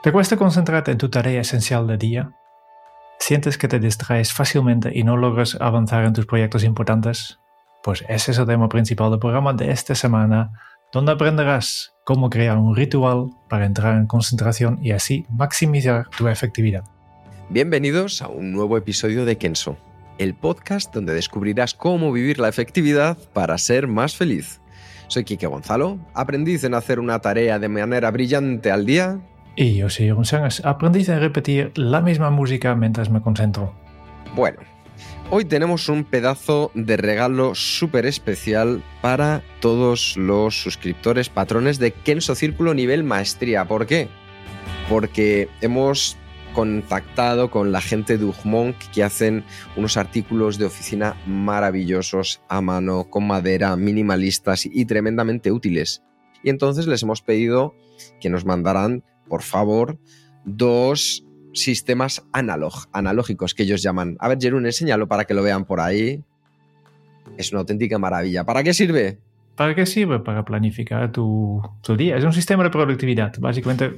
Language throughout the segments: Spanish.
¿Te cuesta concentrarte en tu tarea esencial del día? ¿Sientes que te distraes fácilmente y no logras avanzar en tus proyectos importantes? Pues ese es el tema principal del programa de esta semana, donde aprenderás cómo crear un ritual para entrar en concentración y así maximizar tu efectividad. Bienvenidos a un nuevo episodio de Kenso, el podcast donde descubrirás cómo vivir la efectividad para ser más feliz. Soy Kike Gonzalo, aprendiz en hacer una tarea de manera brillante al día y yo soy González, aprendiz a repetir la misma música mientras me concentro. Bueno, hoy tenemos un pedazo de regalo súper especial para todos los suscriptores patrones de Kenso Círculo nivel maestría. ¿Por qué? Porque hemos contactado con la gente de Ugmonk que hacen unos artículos de oficina maravillosos a mano, con madera, minimalistas y tremendamente útiles. Y entonces les hemos pedido que nos mandaran por favor, dos sistemas analógicos que ellos llaman. A ver, Jerún, enséñalo para que lo vean por ahí. Es una auténtica maravilla. ¿Para qué sirve? ¿Para qué sirve? Para planificar tu, día. Es un sistema de productividad. Básicamente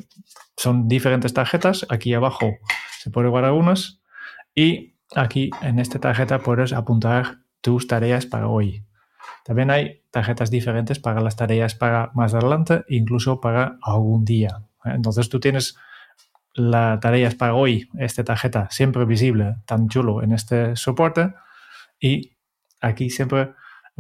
son diferentes tarjetas. Aquí abajo se puede guardar unas y aquí en esta tarjeta puedes apuntar tus tareas para hoy. También hay tarjetas diferentes para las tareas para más adelante, incluso para algún día. Entonces tú tienes la tareas para hoy, esta tarjeta siempre visible, tan chulo en este soporte. Y aquí siempre,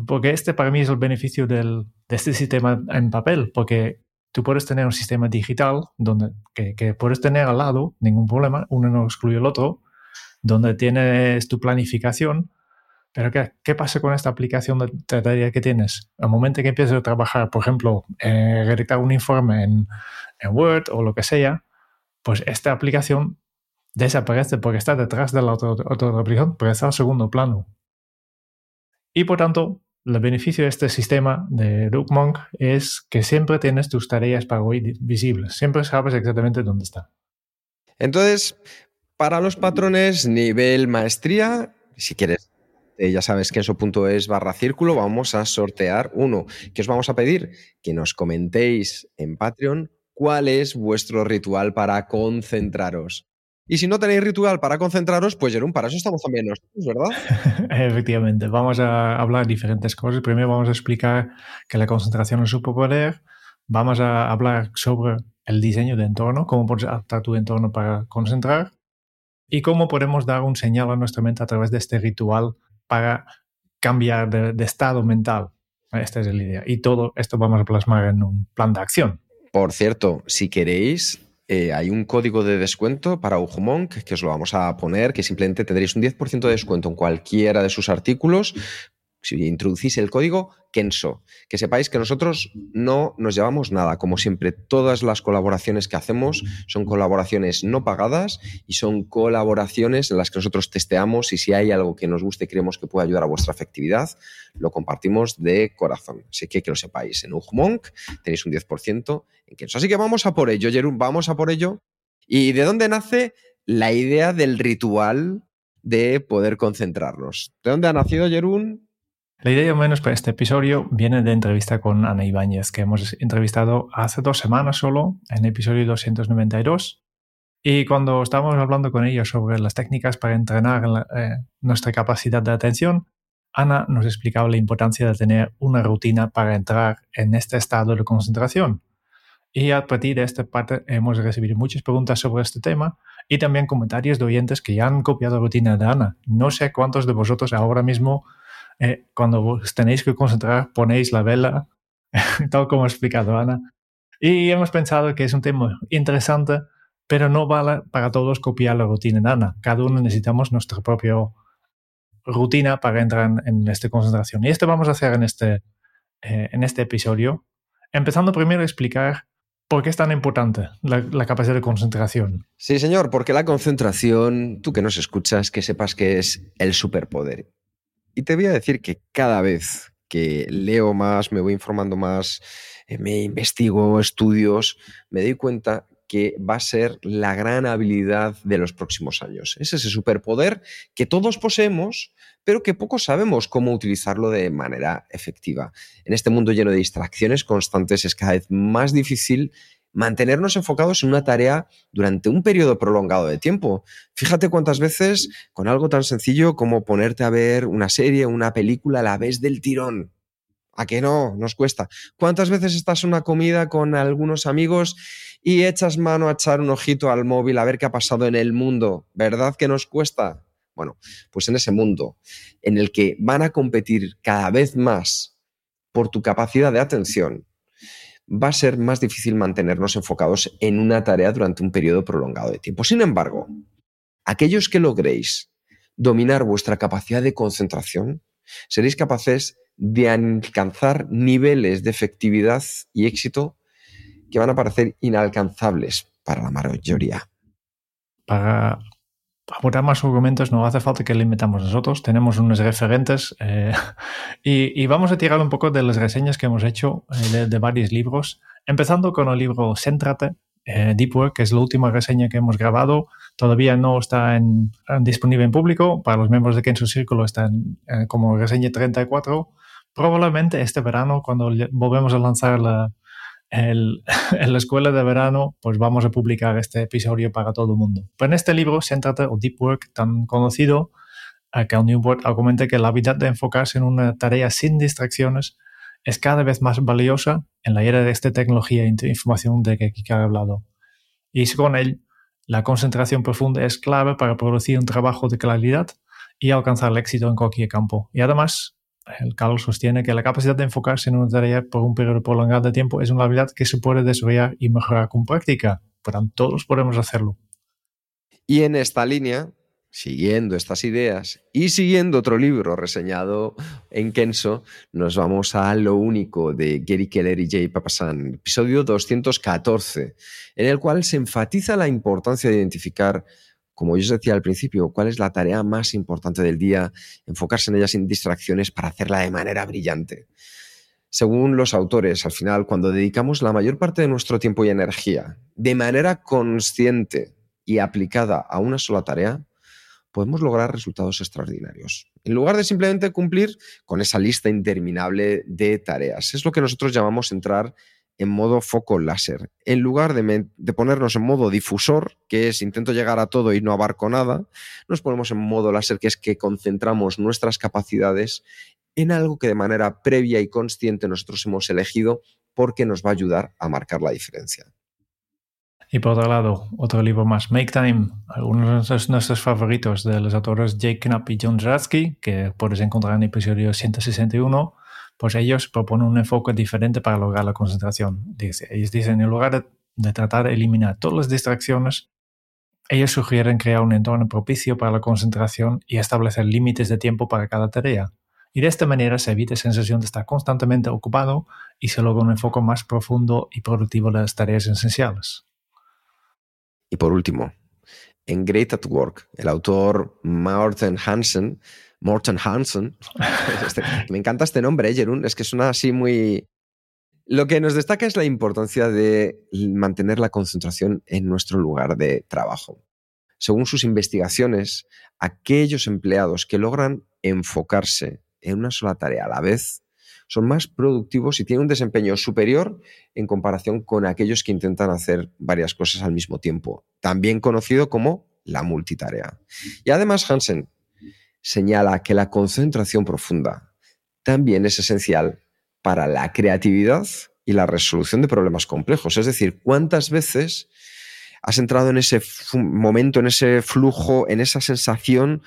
porque este para mí es el beneficio del, de este sistema en papel, porque tú puedes tener un sistema digital donde que, que, puedes tener al lado, ningún problema, uno no excluye el otro, donde tienes tu planificación. Pero ¿qué, qué pasa con esta aplicación de tarea que tienes? Al momento que empieces a trabajar, por ejemplo, redactar un informe en, en Word o lo que sea, pues esta aplicación desaparece porque está detrás de la otra, aplicación, pero está en segundo plano. Y por tanto, el beneficio de este sistema de DuckMonk es que siempre tienes tus tareas para hoy visibles, siempre sabes exactamente dónde están. Entonces, para los patrones nivel maestría, si quieres, eh, ya sabes que eso es barra círculo, vamos a sortear uno. ¿Qué os vamos a pedir? Que nos comentéis en Patreon cuál es vuestro ritual para concentraros. Y si no tenéis ritual para concentraros, pues Jerón, para eso estamos también nosotros, ¿verdad? Efectivamente, vamos a hablar diferentes cosas. Primero vamos a explicar que la concentración es superpoder. Vamos a hablar sobre el diseño de entorno, cómo puedes adaptar tu entorno para concentrar y cómo podemos dar un señal a nuestra mente a través de este ritual para cambiar de, de estado mental. Esta es la idea. Y todo esto vamos a plasmar en un plan de acción. Por cierto, si queréis, eh, hay un código de descuento para Ujumonk que os lo vamos a poner, que simplemente tendréis un 10% de descuento en cualquiera de sus artículos si introducís el código Kenso, que sepáis que nosotros no nos llevamos nada. Como siempre, todas las colaboraciones que hacemos son colaboraciones no pagadas y son colaboraciones en las que nosotros testeamos y si hay algo que nos guste y creemos que puede ayudar a vuestra efectividad, lo compartimos de corazón. Así que que lo sepáis, en Ujmonk tenéis un 10% en Kenso. Así que vamos a por ello, Jerún, vamos a por ello. ¿Y de dónde nace la idea del ritual de poder concentrarnos? ¿De dónde ha nacido, Jerún? La idea, menos, para este episodio viene de entrevista con Ana Ibáñez, que hemos entrevistado hace dos semanas solo, en episodio 292. Y cuando estábamos hablando con ella sobre las técnicas para entrenar eh, nuestra capacidad de atención, Ana nos explicaba la importancia de tener una rutina para entrar en este estado de concentración. Y a partir de esta parte hemos recibido muchas preguntas sobre este tema y también comentarios de oyentes que ya han copiado la rutina de Ana. No sé cuántos de vosotros ahora mismo eh, cuando os tenéis que concentrar, ponéis la vela, tal como ha explicado Ana. Y hemos pensado que es un tema interesante, pero no vale para todos copiar la rutina de Ana. Cada uno necesitamos nuestro propio rutina para entrar en, esta concentración. Y esto vamos a hacer en este, eh, en este episodio, empezando primero a explicar por qué es tan importante la, capacidad de concentración. Sí, señor, porque la concentración, tú que nos escuchas, que sepas que es el superpoder. Y te voy a decir que cada vez que leo más, me voy informando más, eh, me investigo estudios, me doy cuenta que va a ser la gran habilidad de los próximos años. Es ese superpoder que todos poseemos, pero que pocos sabemos cómo utilizarlo de manera efectiva. En este mundo lleno de distracciones constantes es cada vez más difícil mantenernos enfocados en una tarea durante un periodo prolongado de tiempo. Fíjate cuántas veces con algo tan sencillo como ponerte a ver una serie una película a la vez del tirón. ¿A que no? Nos cuesta. ¿Cuántas veces estás en una comida con algunos amigos y echas mano a echar un ojito al móvil a ver qué ha pasado en el mundo. ¿Verdad que nos cuesta? Bueno, pues en ese mundo en el que van a competir cada vez más por tu capacidad de atención, va a ser más difícil mantenernos enfocados en una tarea durante un periodo prolongado de tiempo. Sin embargo, aquellos que logréis dominar vuestra capacidad de concentración, seréis capaces de alcanzar niveles de efectividad y éxito que van a parecer inalcanzables para la mayoría. Para aportar más argumentos no hace falta que le metamos nosotros, tenemos unos referentes eh, y, vamos a tirar un poco de las reseñas que hemos hecho eh, de, varios libros, empezando con el libro Céntrate, eh, Deep Work, que es la última reseña que hemos grabado, todavía no está en, disponible en público, para los miembros de Kenzo Círculo está en, como reseña 34, probablemente este verano cuando volvemos a lanzar la, el, en la escuela de verano, pues vamos a publicar este episodio para todo el mundo. Pero en este libro, Céntrate o Deep Work, tan conocido, Cal Newport argumenta que la habilidad de enfocarse en una tarea sin distracciones es cada vez más valiosa en la era de esta tecnología e información de que Kika ha hablado. Y con él, la concentración profunda es clave para producir un trabajo de calidad y alcanzar el éxito en cualquier campo. Y además, el Carlos sostiene que la capacidad de enfocarse en una tarea por un periodo prolongado de tiempo es una habilidad que se puede desarrollar y mejorar con práctica, todos podemos hacerlo. Y en esta línea, siguiendo estas ideas y siguiendo otro libro reseñado en Kenso, nos vamos a Lo Único de Gary Keller y Jay Papasan, episodio 214, en el cual se enfatiza la importancia de identificar como yo os decía al principio, cuál es la tarea más importante del día, enfocarse en ella sin distracciones para hacerla de manera brillante. Según los autores, al final, cuando dedicamos la mayor parte de nuestro tiempo y energía de manera consciente y aplicada a una sola tarea, podemos lograr resultados extraordinarios. En lugar de simplemente cumplir con esa lista interminable de tareas. Es lo que nosotros llamamos entrar en modo foco láser. En lugar de, ponernos en modo difusor, que es intento llegar a todo y no abarco nada, nos ponemos en modo láser, que es que concentramos nuestras capacidades en algo que de manera previa y consciente nosotros hemos elegido porque nos va a ayudar a marcar la diferencia. Y por otro lado, otro libro más, Make Time, algunos de nuestros favoritos de los autores Jake Knapp y John Zratsky, que puedes encontrar en el episodio 161 pues ellos proponen un enfoque diferente para lograr la concentración. Dice, ellos dicen, en lugar de, tratar de eliminar todas las distracciones, ellos sugieren crear un entorno propicio para la concentración y establecer límites de tiempo para cada tarea. Y de esta manera se evita la sensación de estar constantemente ocupado y se logra un enfoque más profundo y productivo de las tareas esenciales. Y por último, en Great at Work, el autor Martin Hansen Morten Hansen. Este, me encanta este nombre, ¿eh, Jerún? Es que suena así muy... Lo que nos destaca es la importancia de mantener la concentración en nuestro lugar de trabajo. Según sus investigaciones, aquellos empleados que logran enfocarse en una sola tarea a la vez son más productivos y tienen un desempeño superior en comparación con aquellos que intentan hacer varias cosas al mismo tiempo, también conocido como la multitarea. Y además Hansen señala que la concentración profunda también es esencial para la creatividad y la resolución de problemas complejos. Es decir, ¿cuántas veces has entrado en ese momento, en ese flujo, en esa sensación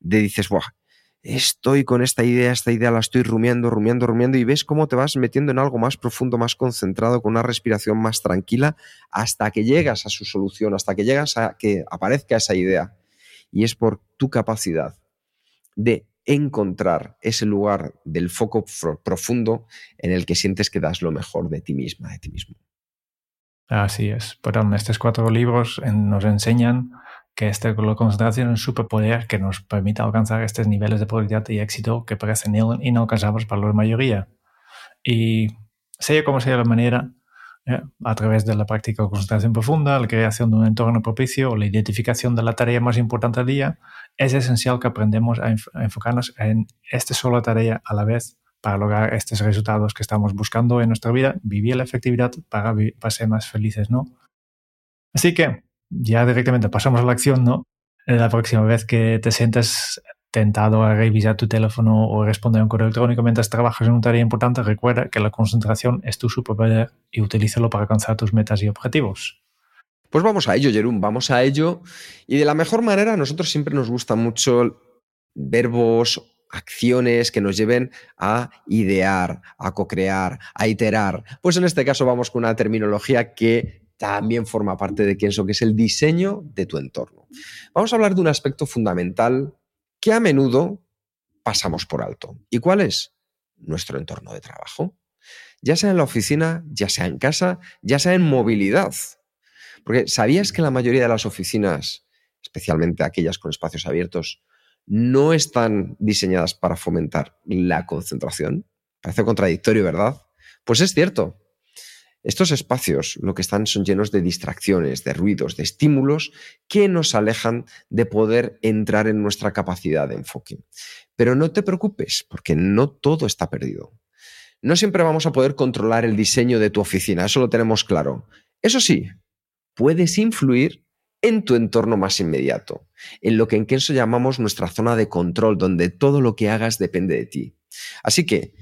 de dices, Buah, estoy con esta idea, esta idea la estoy rumiando, rumiando, rumiando y ves cómo te vas metiendo en algo más profundo, más concentrado, con una respiración más tranquila, hasta que llegas a su solución, hasta que llegas a que aparezca esa idea. Y es por tu capacidad de encontrar ese lugar del foco profundo en el que sientes que das lo mejor de ti misma, de ti mismo. Así es. Perdón, estos cuatro libros nos enseñan que esta la concentración es un superpoder que nos permite alcanzar estos niveles de productividad y éxito que parecen inalcanzables para la mayoría. Y sea como sea la manera, ¿eh? a través de la práctica de concentración profunda, la creación de un entorno propicio o la identificación de la tarea más importante del día, es esencial que aprendamos a, enfocarnos en esta sola tarea a la vez para lograr estos resultados que estamos buscando en nuestra vida, vivir la efectividad para, para ser más felices, ¿no? Así que ya directamente pasamos a la acción, ¿no? La próxima vez que te sientes tentado a revisar tu teléfono o responder a un correo electrónico mientras trabajas en una tarea importante, recuerda que la concentración es tu superpoder y utilízalo para alcanzar tus metas y objetivos. Pues vamos a ello, Jerón, vamos a ello. Y de la mejor manera, a nosotros siempre nos gustan mucho verbos, acciones que nos lleven a idear, a co-crear, a iterar. Pues en este caso vamos con una terminología que también forma parte de eso, que es el diseño de tu entorno. Vamos a hablar de un aspecto fundamental que a menudo pasamos por alto. ¿Y cuál es? Nuestro entorno de trabajo. Ya sea en la oficina, ya sea en casa, ya sea en movilidad. Porque ¿sabías que la mayoría de las oficinas, especialmente aquellas con espacios abiertos, no están diseñadas para fomentar la concentración? Parece contradictorio, ¿verdad? Pues es cierto. Estos espacios lo que están son llenos de distracciones, de ruidos, de estímulos que nos alejan de poder entrar en nuestra capacidad de enfoque. Pero no te preocupes, porque no todo está perdido. No siempre vamos a poder controlar el diseño de tu oficina, eso lo tenemos claro. Eso sí, puedes influir en tu entorno más inmediato, en lo que en Kenso llamamos nuestra zona de control, donde todo lo que hagas depende de ti. Así que,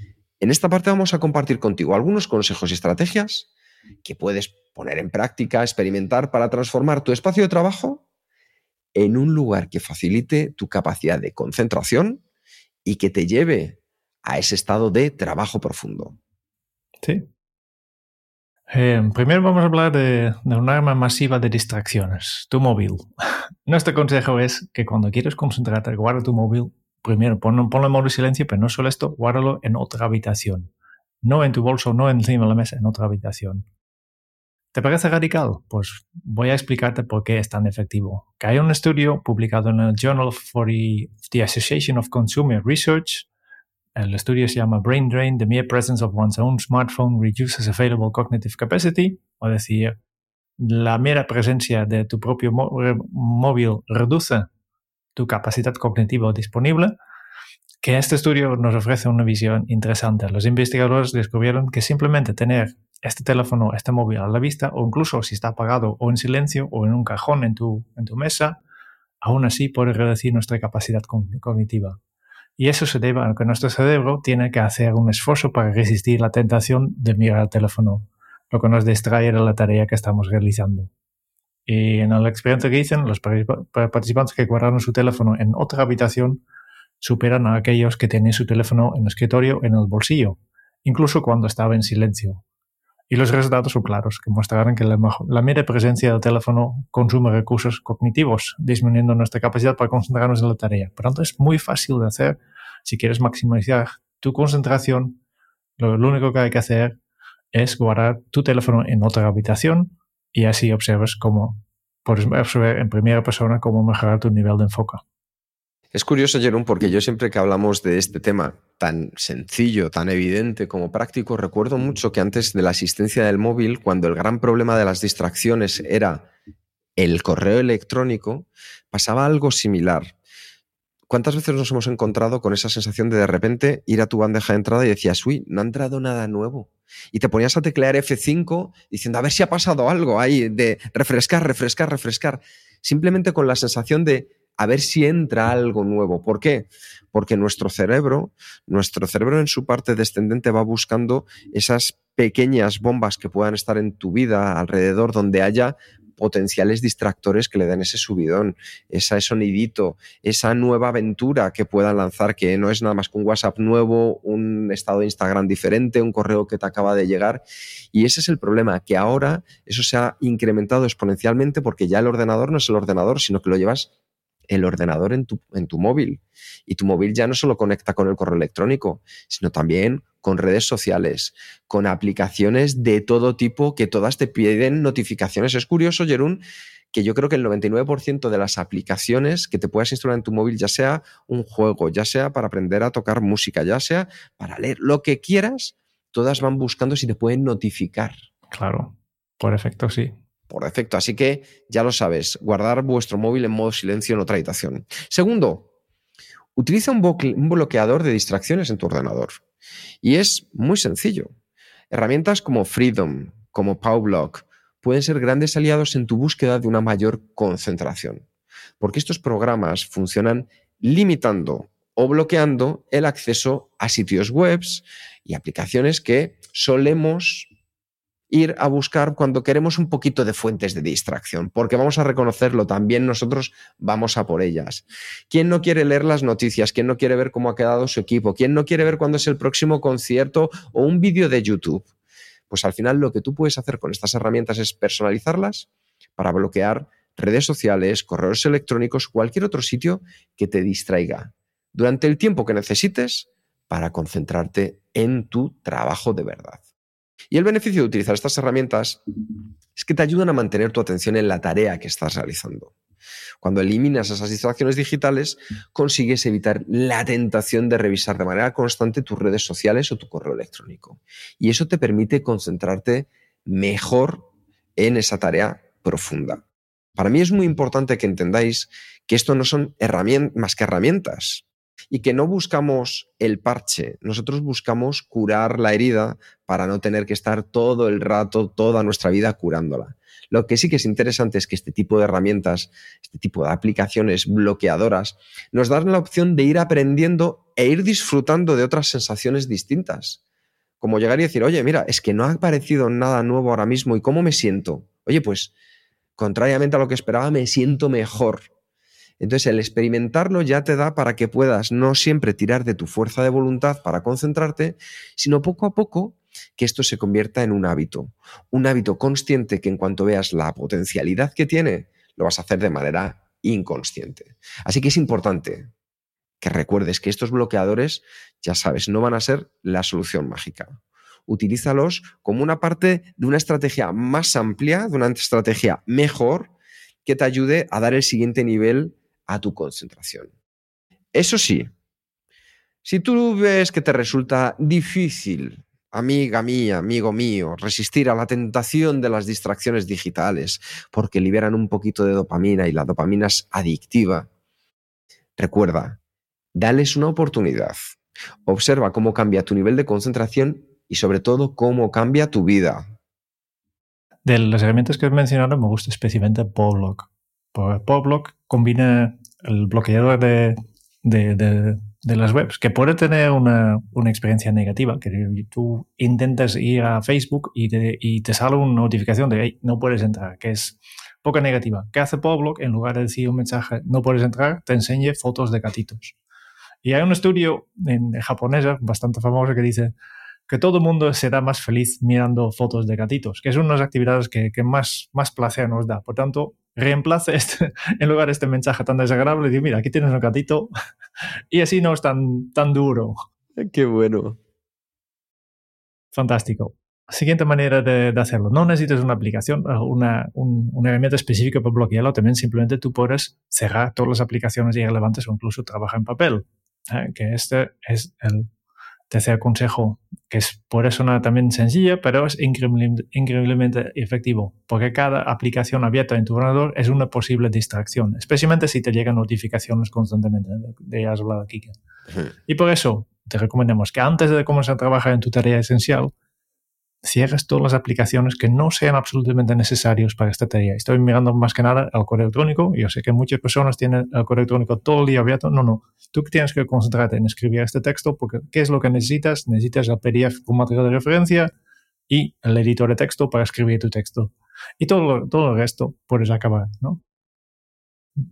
en esta parte vamos a compartir contigo algunos consejos y estrategias que puedes poner en práctica, experimentar para transformar tu espacio de trabajo en un lugar que facilite tu capacidad de concentración y que te lleve a ese estado de trabajo profundo. Sí. Eh, primero vamos a hablar de, un arma masiva de distracciones, tu móvil. Nuestro consejo es que cuando quieres concentrarte, guarda tu móvil. Primero, ponlo, ponlo en modo silencio, pero no solo esto, guárdalo en otra habitación. No en tu bolso, no encima de la mesa, en otra habitación. ¿Te parece radical? Pues voy a explicarte por qué es tan efectivo. Que hay un estudio publicado en el Journal for the, Association of Consumer Research. El estudio se llama Brain Drain, The Mere Presence of One's Own Smartphone Reduces Available Cognitive Capacity. O decir, la mera presencia de tu propio móvil reduce tu capacidad cognitiva disponible que este estudio nos ofrece una visión interesante. Los investigadores descubrieron que simplemente tener este teléfono, este móvil a la vista, o incluso si está apagado o en silencio o en un cajón en tu, en tu mesa, aún así puede reducir nuestra capacidad cognitiva. Y eso se debe a que nuestro cerebro tiene que hacer un esfuerzo para resistir la tentación de mirar el teléfono, lo que nos distrae de la tarea que estamos realizando. Y en la experiencia que dicen, los participantes que guardaron su teléfono en otra habitación superan a aquellos que tenían su teléfono en el escritorio en el bolsillo, incluso cuando estaba en silencio. Y los resultados son claros, que mostraron que la, la mera presencia del teléfono consume recursos cognitivos, disminuyendo nuestra capacidad para concentrarnos en la tarea. Por tanto, es muy fácil de hacer. Si quieres maximizar tu concentración, lo, único que hay que hacer es guardar tu teléfono en otra habitación y así observes cómo puedes observar en primera persona cómo mejorar tu nivel de enfoque. Es curioso, Jerón, porque yo siempre que hablamos de este tema tan sencillo, tan evidente como práctico, recuerdo mucho que antes de la asistencia del móvil, cuando el gran problema de las distracciones era el correo electrónico, pasaba algo similar. ¿Cuántas veces nos hemos encontrado con esa sensación de de repente ir a tu bandeja de entrada y decías, uy, no ha entrado nada nuevo? Y te ponías a teclear F5 diciendo, a ver si ha pasado algo ahí, de refrescar, refrescar, refrescar. Simplemente con la sensación de a ver si entra algo nuevo. ¿Por qué? Porque nuestro cerebro, nuestro cerebro en su parte descendente va buscando esas pequeñas bombas que puedan estar en tu vida alrededor donde haya potenciales distractores que le den ese subidón, ese sonidito, esa nueva aventura que puedan lanzar, que no es nada más que un WhatsApp nuevo, un estado de Instagram diferente, un correo que te acaba de llegar. Y ese es el problema, que ahora eso se ha incrementado exponencialmente porque ya el ordenador no es el ordenador, sino que lo llevas el ordenador en tu, en tu móvil. Y tu móvil ya no solo conecta con el correo electrónico, sino también con redes sociales, con aplicaciones de todo tipo que todas te piden notificaciones. Es curioso, Jerún, que yo creo que el 99% de las aplicaciones que te puedas instalar en tu móvil, ya sea un juego, ya sea para aprender a tocar música, ya sea para leer, lo que quieras, todas van buscando si te pueden notificar. Claro, por efecto sí. Por defecto, así que ya lo sabes, guardar vuestro móvil en modo silencio en otra habitación. Segundo, utiliza un, bloqueador de distracciones en tu ordenador. Y es muy sencillo. Herramientas como Freedom, como PowBlock, pueden ser grandes aliados en tu búsqueda de una mayor concentración, porque estos programas funcionan limitando o bloqueando el acceso a sitios web y aplicaciones que solemos ir a buscar cuando queremos un poquito de fuentes de distracción, porque vamos a reconocerlo, también nosotros vamos a por ellas. ¿Quién no quiere leer las noticias? ¿Quién no quiere ver cómo ha quedado su equipo? ¿Quién no quiere ver cuándo es el próximo concierto o un vídeo de YouTube? Pues al final lo que tú puedes hacer con estas herramientas es personalizarlas para bloquear redes sociales, correos electrónicos, cualquier otro sitio que te distraiga durante el tiempo que necesites para concentrarte en tu trabajo de verdad. Y el beneficio de utilizar estas herramientas es que te ayudan a mantener tu atención en la tarea que estás realizando. Cuando eliminas esas distracciones digitales, consigues evitar la tentación de revisar de manera constante tus redes sociales o tu correo electrónico. Y eso te permite concentrarte mejor en esa tarea profunda. Para mí es muy importante que entendáis que esto no son más que herramientas y que no buscamos el parche, nosotros buscamos curar la herida para no tener que estar todo el rato, toda nuestra vida curándola. Lo que sí que es interesante es que este tipo de herramientas, este tipo de aplicaciones bloqueadoras, nos dan la opción de ir aprendiendo e ir disfrutando de otras sensaciones distintas. Como llegar y decir, oye, mira, es que no ha aparecido nada nuevo ahora mismo y cómo me siento. Oye, pues, contrariamente a lo que esperaba, me siento mejor. Entonces, el experimentarlo ya te da para que puedas no siempre tirar de tu fuerza de voluntad para concentrarte, sino poco a poco que esto se convierta en un hábito, un hábito consciente que en cuanto veas la potencialidad que tiene, lo vas a hacer de manera inconsciente. Así que es importante que recuerdes que estos bloqueadores, ya sabes, no van a ser la solución mágica. Utilízalos como una parte de una estrategia más amplia, de una estrategia mejor, que te ayude a dar el siguiente nivel a tu concentración. Eso sí, si tú ves que te resulta difícil amiga mía, amigo mío, resistir a la tentación de las distracciones digitales, porque liberan un poquito de dopamina y la dopamina es adictiva. Recuerda, dales una oportunidad. Observa cómo cambia tu nivel de concentración y sobre todo cómo cambia tu vida. De las herramientas que has mencionado me gusta especialmente Poblock. Porque Poblock combina el bloqueador de las webs, que puede tener una, experiencia negativa, que tú intentas ir a Facebook y te, y te sale una notificación de hey, no puedes entrar, que es poca negativa. ¿Qué hace Poblock? En lugar de decir un mensaje no puedes entrar, te enseñe fotos de gatitos. Y hay un estudio en, japonesa bastante famoso que dice que todo el mundo será más feliz mirando fotos de gatitos, que es una de las actividades que, que más, más placer nos da. Por tanto, reemplace este, en lugar de este mensaje tan desagradable, digo, mira, aquí tienes un gatito y así no es tan, tan duro. Qué bueno. Fantástico. Siguiente manera de, hacerlo. No necesitas una aplicación, eh, una, un, una herramienta específica para bloquearlo. También simplemente tú puedes cerrar todas las aplicaciones irrelevantes o incluso trabajar en papel. ¿eh? Que este es el tercer consejo, que es, puede sonar también sencilla, pero es increíblemente, efectivo, porque cada aplicación abierta en tu ordenador es una posible distracción, especialmente si te llegan notificaciones constantemente, de ellas hablado aquí. Y por eso te recomendamos que antes de comenzar a trabajar en tu tarea esencial, cierres todas las aplicaciones que no sean absolutamente necesarias para esta tarea. Estoy mirando más que nada al correo electrónico. Yo sé que muchas personas tienen el correo electrónico todo el día abierto. No, no. Tú tienes que concentrarte en escribir este texto porque ¿qué es lo que necesitas? Necesitas el PDF con material de referencia y el editor de texto para escribir tu texto. Y todo, todo el resto puedes acabar, ¿no?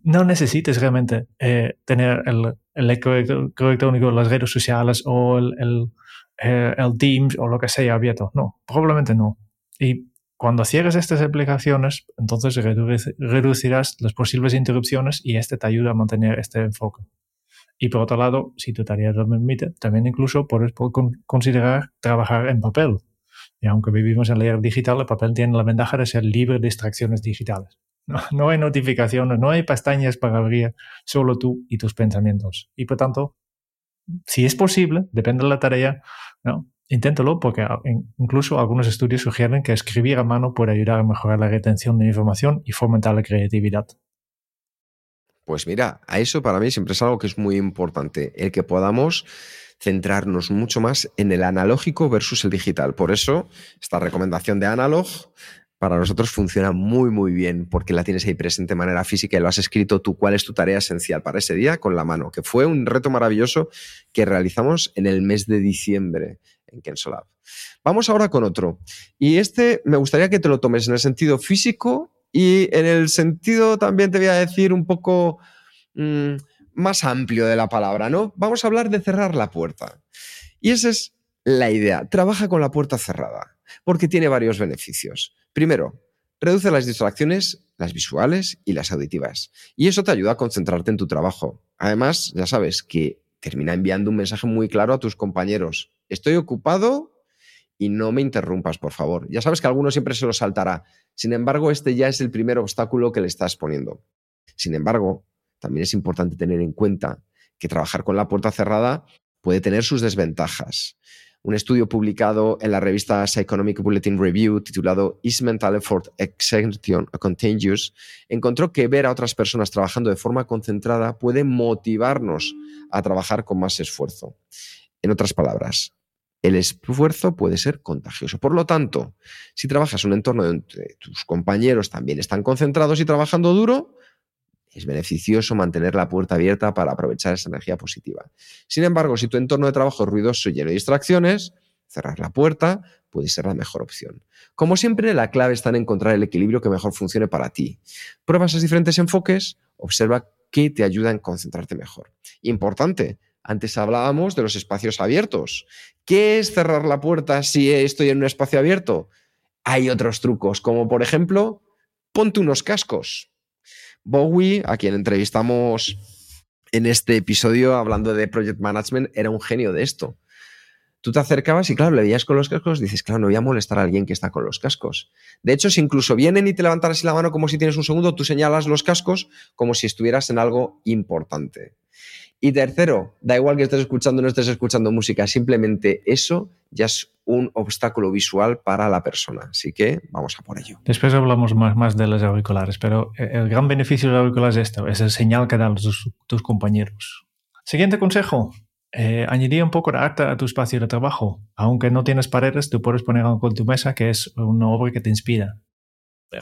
No necesites realmente eh, tener el, el correo electrónico, las redes sociales o el, el, eh, el Teams o lo que sea abierto. No, probablemente no. Y cuando cierres estas aplicaciones, entonces reducirás las posibles interrupciones y este te ayuda a mantener este enfoque. Y por otro lado, si tu tarea lo permite, también incluso puedes considerar trabajar en papel. Y aunque vivimos en la era digital, el papel tiene la ventaja de ser libre de distracciones digitales. No, hay notificaciones, no hay pestañas para abrir, solo tú y tus pensamientos. Y por tanto, si es posible, depende de la tarea, ¿no? inténtalo porque incluso algunos estudios sugieren que escribir a mano puede ayudar a mejorar la retención de información y fomentar la creatividad. Pues mira, a eso para mí siempre es algo que es muy importante, el que podamos centrarnos mucho más en el analógico versus el digital. Por eso, esta recomendación de analog para nosotros funciona muy, muy bien porque la tienes ahí presente de manera física y lo has escrito tú cuál es tu tarea esencial para ese día con la mano, que fue un reto maravilloso que realizamos en el mes de diciembre en Kensolab. Vamos ahora con otro. Y este me gustaría que te lo tomes en el sentido físico y en el sentido también te voy a decir un poco mm, más amplio de la palabra, ¿no? Vamos a hablar de cerrar la puerta. Y esa es la idea. Trabaja con la puerta cerrada porque tiene varios beneficios. Primero, reduce las distracciones, las visuales y las auditivas. Y eso te ayuda a concentrarte en tu trabajo. Además, ya sabes que termina enviando un mensaje muy claro a tus compañeros. Estoy ocupado y no me interrumpas, por favor. Ya sabes que alguno siempre se lo saltará. Sin embargo, este ya es el primer obstáculo que le estás poniendo. Sin embargo, también es importante tener en cuenta que trabajar con la puerta cerrada puede tener sus desventajas un estudio publicado en la revista Psychonomic Bulletin Review titulado Is Mental Effort Exertion Contagious encontró que ver a otras personas trabajando de forma concentrada puede motivarnos a trabajar con más esfuerzo. En otras palabras, el esfuerzo puede ser contagioso. Por lo tanto, si trabajas en un entorno donde tus compañeros también están concentrados y trabajando duro, es beneficioso mantener la puerta abierta para aprovechar esa energía positiva. Sin embargo, si tu entorno de trabajo es ruidoso y lleno de distracciones, cerrar la puerta puede ser la mejor opción. Como siempre, la clave está en encontrar el equilibrio que mejor funcione para ti. Prueba esos diferentes enfoques, observa qué te ayuda a concentrarte mejor. Importante, antes hablábamos de los espacios abiertos. ¿Qué es cerrar la puerta si estoy en un espacio abierto? Hay otros trucos, como por ejemplo, ponte unos cascos. Bowie, a quien entrevistamos en este episodio hablando de Project Management, era un genio de esto. Tú te acercabas y, claro, le veías con los cascos, dices, claro, no voy a molestar a alguien que está con los cascos. De hecho, si incluso vienen y te levantan así la mano como si tienes un segundo, tú señalas los cascos como si estuvieras en algo importante. Y tercero, da igual que estés escuchando o no estés escuchando música, simplemente eso ya es un obstáculo visual para la persona. Así que vamos a por ello. Después hablamos más, de los auriculares, pero el gran beneficio de los auriculares es esto, es el señal que dan tus, tus compañeros. Siguiente consejo, eh, añadir un poco de arte a tu espacio de trabajo. Aunque no tienes paredes, tú puedes poner algo en tu mesa que es una obra que te inspira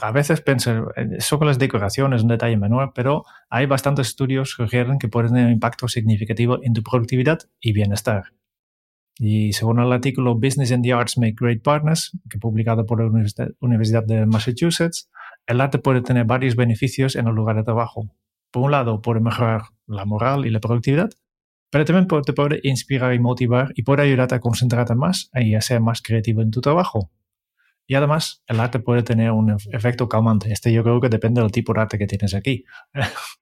a veces pienso, eso con las decoraciones es un detalle menor, pero hay bastantes estudios que sugieren que pueden tener un impacto significativo en tu productividad y bienestar. Y según el artículo Business and the Arts Make Great Partners, que publicado por la Universidad de Massachusetts, el arte puede tener varios beneficios en el lugar de trabajo. Por un lado, puede mejorar la moral y la productividad, pero también te puede inspirar y motivar y puede ayudarte a concentrarte más y a ser más creativo en tu trabajo. Y además, el arte puede tener un efecto calmante. Este yo creo que depende del tipo de arte que tienes aquí.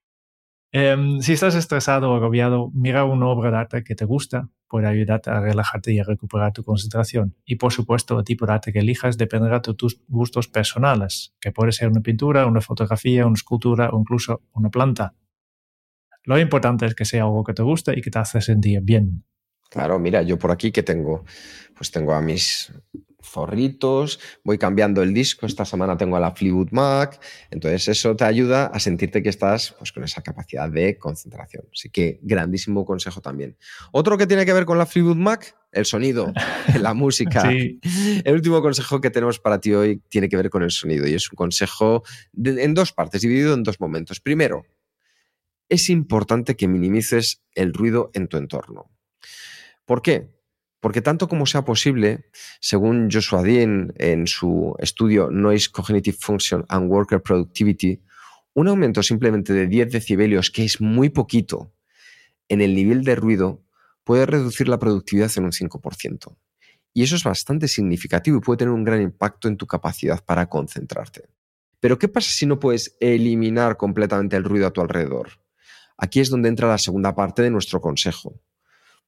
Em, si estás estresado o agobiado, mira una obra de arte que te gusta, puede ayudarte a relajarte y a recuperar tu concentración. Y por supuesto, el tipo de arte que elijas dependerá de tus gustos personales, que puede ser una pintura, una fotografía, una escultura o incluso una planta. Lo importante es que sea algo que te guste y que te hace sentir bien. Claro, mira, yo por aquí que tengo, pues tengo a mis zorritos, voy cambiando el disco, esta semana tengo a la Fleetwood Mac, entonces eso te ayuda a sentirte que estás pues, con esa capacidad de concentración. Así que grandísimo consejo también. Otro que tiene que ver con la Fleetwood Mac, el sonido, la música. El último consejo que tenemos para ti hoy tiene que ver con el sonido y es un consejo en dos partes, dividido en dos momentos. Primero, es importante que minimices el ruido en tu entorno. ¿Por qué? Porque tanto como sea posible, según Joshua Dean en su estudio Noise Cognitive Function and Worker Productivity, un aumento simplemente de 10 decibelios, que es muy poquito, en el nivel de ruido puede reducir la productividad en un 5%. Y eso es bastante significativo y puede tener un gran impacto en tu capacidad para concentrarte. Pero ¿qué pasa si no puedes eliminar completamente el ruido a tu alrededor? Aquí es donde entra la segunda parte de nuestro consejo.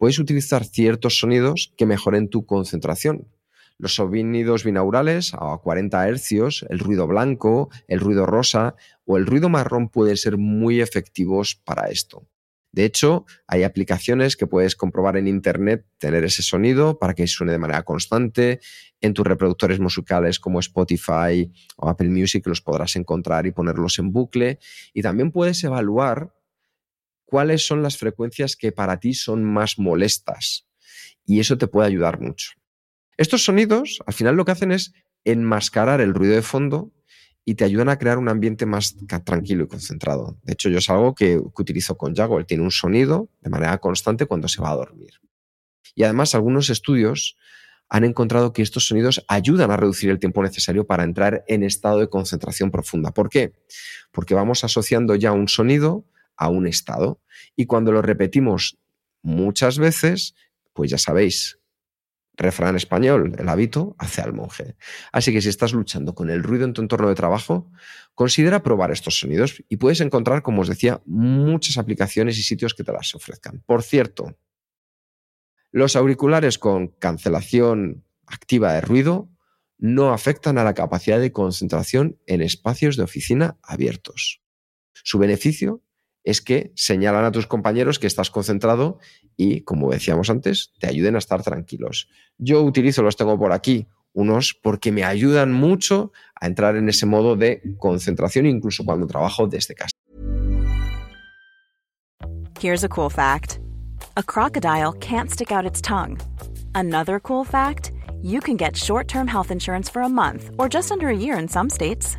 Puedes utilizar ciertos sonidos que mejoren tu concentración. Los sonidos binaurales a 40 Hz, el ruido blanco, el ruido rosa o el ruido marrón pueden ser muy efectivos para esto. De hecho, hay aplicaciones que puedes comprobar en Internet tener ese sonido para que suene de manera constante. En tus reproductores musicales como Spotify o Apple Music los podrás encontrar y ponerlos en bucle. Y también puedes evaluar cuáles son las frecuencias que para ti son más molestas. Y eso te puede ayudar mucho. Estos sonidos, al final lo que hacen es enmascarar el ruido de fondo y te ayudan a crear un ambiente más tranquilo y concentrado. De hecho, yo es algo que, utilizo con Jago. Él tiene un sonido de manera constante cuando se va a dormir. Y además, algunos estudios han encontrado que estos sonidos ayudan a reducir el tiempo necesario para entrar en estado de concentración profunda. ¿Por qué? Porque vamos asociando ya un sonido a un estado. Y cuando lo repetimos muchas veces, pues ya sabéis, refrán español, el hábito hace al monje. Así que si estás luchando con el ruido en tu entorno de trabajo, considera probar estos sonidos y puedes encontrar, como os decía, muchas aplicaciones y sitios que te las ofrezcan. Por cierto, los auriculares con cancelación activa de ruido no afectan a la capacidad de concentración en espacios de oficina abiertos. Su beneficio es que señalan a tus compañeros que estás concentrado y, como decíamos antes, te ayuden a estar tranquilos. Yo utilizo, los tengo por aquí, unos porque me ayudan mucho a entrar en ese modo de concentración incluso cuando trabajo desde casa. Here's a cool fact. A crocodile can't stick out its tongue. Another cool fact, you can get short-term health insurance for a month or just under a year in some states.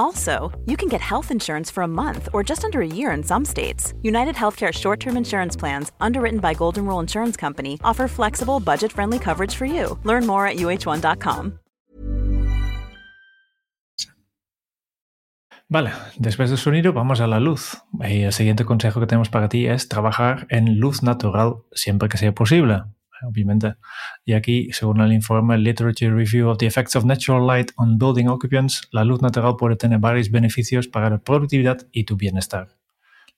Also, you can get health insurance for a month or just under a year in some states. United Healthcare short term insurance plans, underwritten by Golden Rule Insurance Company, offer flexible, budget friendly coverage for you. Learn more at uh1.com. Vale, después del sonido vamos a la luz. Y el siguiente consejo que tenemos para ti es trabajar en luz natural siempre que sea posible. Obviamente. Y aquí, según el informe Literature Review of the Effects of Natural Light on Building Occupants, la luz natural puede tener varios beneficios para la productividad y tu bienestar.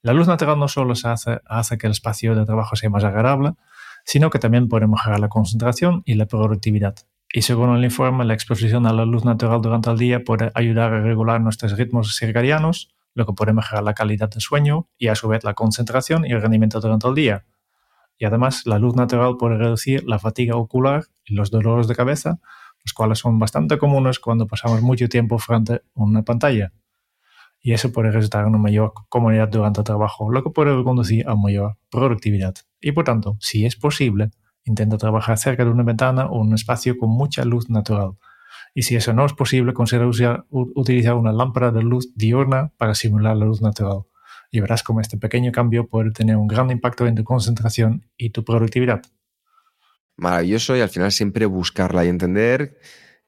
La luz natural no solo hace, hace que el espacio de trabajo sea más agradable, sino que también puede mejorar la concentración y la productividad. Y según el informe, la exposición a la luz natural durante el día puede ayudar a regular nuestros ritmos circadianos, lo que puede mejorar la calidad del sueño y a su vez la concentración y el rendimiento durante el día y además la luz natural puede reducir la fatiga ocular y los dolores de cabeza, los cuales son bastante comunes cuando pasamos mucho tiempo frente a una pantalla. Y eso puede resultar en una mayor comodidad durante el trabajo, lo que puede conducir a mayor productividad. Y por tanto, si es posible, intenta trabajar cerca de una ventana o un espacio con mucha luz natural. Y si eso no es posible, considera utilizar una lámpara de luz diurna para simular la luz natural y verás cómo este pequeño cambio puede tener un gran impacto en tu concentración y tu productividad. Maravilloso y al final siempre buscarla y entender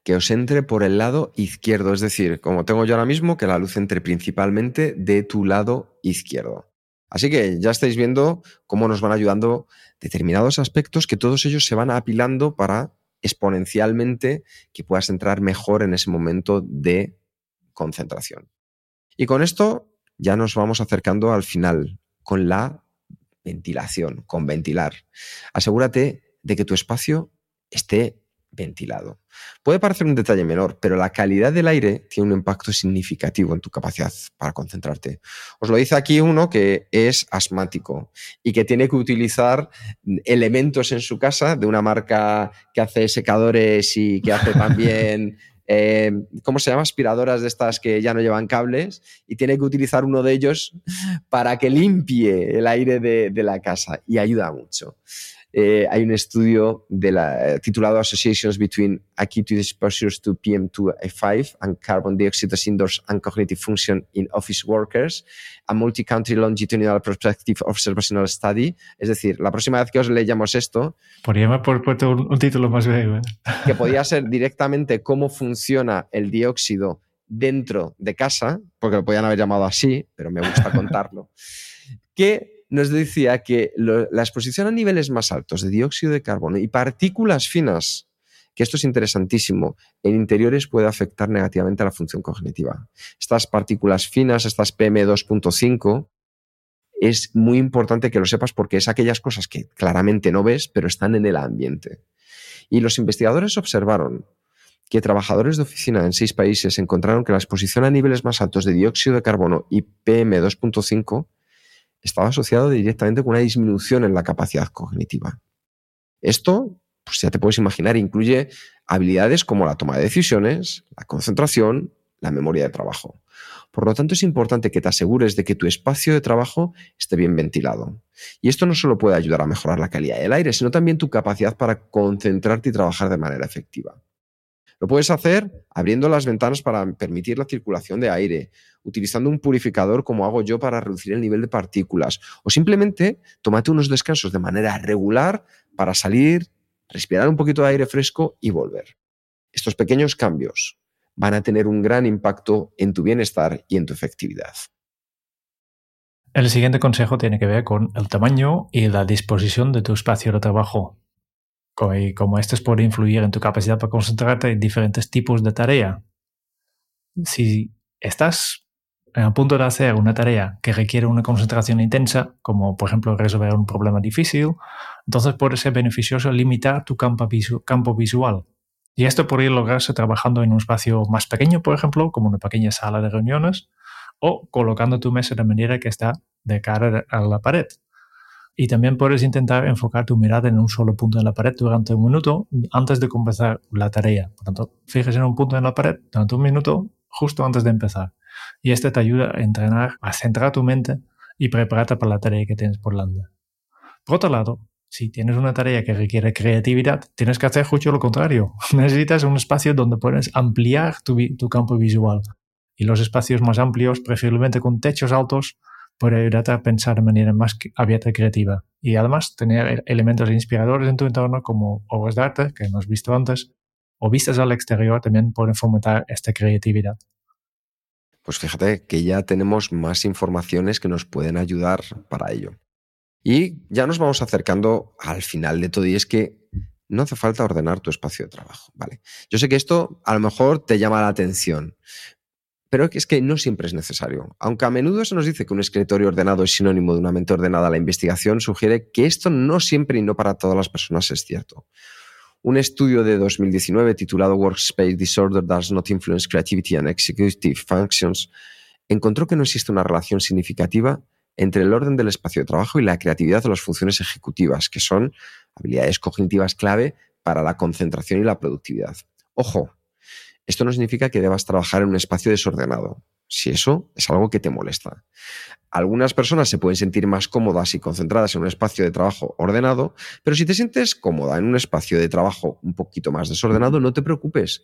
que os entre por el lado izquierdo, es decir, como tengo yo ahora mismo, que la luz entre principalmente de tu lado izquierdo. Así que ya estáis viendo cómo nos van ayudando determinados aspectos que todos ellos se van apilando para exponencialmente que puedas entrar mejor en ese momento de concentración. Y con esto ya nos vamos acercando al final con la ventilación, con ventilar. Asegúrate de que tu espacio esté ventilado. Puede parecer un detalle menor, pero la calidad del aire tiene un impacto significativo en tu capacidad para concentrarte. Os lo dice aquí uno que es asmático y que tiene que utilizar elementos en su casa de una marca que hace secadores y que hace también eh, ¿cómo se llama? Aspiradoras de estas que ya no llevan cables y tiene que utilizar uno de ellos para que limpie el aire de, la casa y ayuda mucho. Eh, hay un estudio de la, titulado Associations Between Acute Exposures to PM2.5 and Carbon Dioxide Indoors and Cognitive Function in Office Workers, a Multi-Country Longitudinal Prospective Observational Study. Es decir, la próxima vez que os leyamos esto... Podríamos por puesto un, un, título más breve. Que podía ser directamente cómo funciona el dióxido dentro de casa, porque lo podían haber llamado así, pero me gusta contarlo, que nos decía que la exposición a niveles más altos de dióxido de carbono y partículas finas, que esto es interesantísimo, en interiores puede afectar negativamente a la función cognitiva. Estas partículas finas, estas PM2.5, es muy importante que lo sepas porque es aquellas cosas que claramente no ves, pero están en el ambiente. Y los investigadores observaron que trabajadores de oficina en seis países encontraron que la exposición a niveles más altos de dióxido de carbono y PM2.5 estaba asociado directamente con una disminución en la capacidad cognitiva. Esto, pues ya te puedes imaginar, incluye habilidades como la toma de decisiones, la concentración, la memoria de trabajo. Por lo tanto, es importante que te asegures de que tu espacio de trabajo esté bien ventilado. Y esto no solo puede ayudar a mejorar la calidad del aire, sino también tu capacidad para concentrarte y trabajar de manera efectiva. Lo puedes hacer abriendo las ventanas para permitir la circulación de aire, utilizando un purificador como hago yo para reducir el nivel de partículas, o simplemente tómate unos descansos de manera regular para salir, respirar un poquito de aire fresco y volver. Estos pequeños cambios van a tener un gran impacto en tu bienestar y en tu efectividad. El siguiente consejo tiene que ver con el tamaño y la disposición de tu espacio de trabajo y como estos puede influir en tu capacidad para concentrarte en diferentes tipos de tarea. Si estás a punto de hacer una tarea que requiere una concentración intensa, como por ejemplo resolver un problema difícil, entonces puede ser beneficioso limitar tu campo, visual. Y esto podría lograrse trabajando en un espacio más pequeño, por ejemplo, como una pequeña sala de reuniones, o colocando tu mesa de manera que está de cara a la pared. Y también puedes intentar enfocar tu mirada en un solo punto en la pared durante un minuto antes de comenzar la tarea. Por tanto, fíjese en un punto en la pared durante un minuto justo antes de empezar. Y este te ayuda a entrenar, a centrar tu mente y prepararte para la tarea que tienes por delante. Por otro lado, si tienes una tarea que requiere creatividad, tienes que hacer justo lo contrario. Necesitas un espacio donde puedes ampliar tu, tu campo visual. Y los espacios más amplios, preferiblemente con techos altos, puede ayudarte a pensar de manera más abierta y creativa. Y además tener elementos inspiradores en tu entorno como obras de arte, que hemos visto antes, o vistas al exterior también pueden fomentar esta creatividad. Pues fíjate que ya tenemos más informaciones que nos pueden ayudar para ello. Y ya nos vamos acercando al final de todo y es que no hace falta ordenar tu espacio de trabajo, ¿vale? Yo sé que esto a lo mejor te llama la atención, pero es que no siempre es necesario. Aunque a menudo se nos dice que un escritorio ordenado es sinónimo de una mente ordenada, la investigación sugiere que esto no siempre y no para todas las personas es cierto. Un estudio de 2019 titulado Workspace Disorder Does Not Influence Creativity and Executive Functions encontró que no existe una relación significativa entre el orden del espacio de trabajo y la creatividad de las funciones ejecutivas, que son habilidades cognitivas clave para la concentración y la productividad. Ojo, esto no significa que debas trabajar en un espacio desordenado, si eso es algo que te molesta. Algunas personas se pueden sentir más cómodas y concentradas en un espacio de trabajo ordenado, pero si te sientes cómoda en un espacio de trabajo un poquito más desordenado, no te preocupes.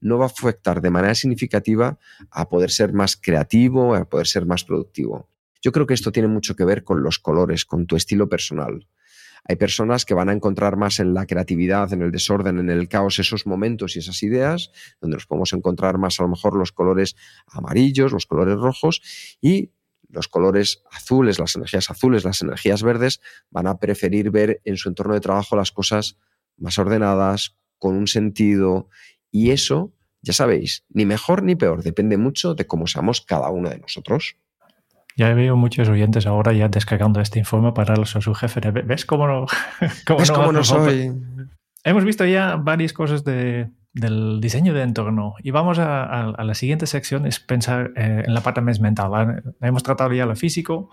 No va a afectar de manera significativa a poder ser más creativo, a poder ser más productivo. Yo creo que esto tiene mucho que ver con los colores, con tu estilo personal. Hay personas que van a encontrar más en la creatividad, en el desorden, en el caos esos momentos y esas ideas, donde nos podemos encontrar más a lo mejor los colores amarillos, los colores rojos y los colores azules, las energías azules, las energías verdes, van a preferir ver en su entorno de trabajo las cosas más ordenadas, con un sentido y eso, ya sabéis, ni mejor ni peor, depende mucho de cómo seamos cada uno de nosotros. Ya veo muchos oyentes ahora ya descargando este informe para darlos a su jefe. ¿Ves cómo no, cómo no, soy? Hemos visto ya varias cosas de, del diseño de entorno y vamos a, la siguiente sección, es pensar eh, en la parte más mental. Hemos tratado ya lo físico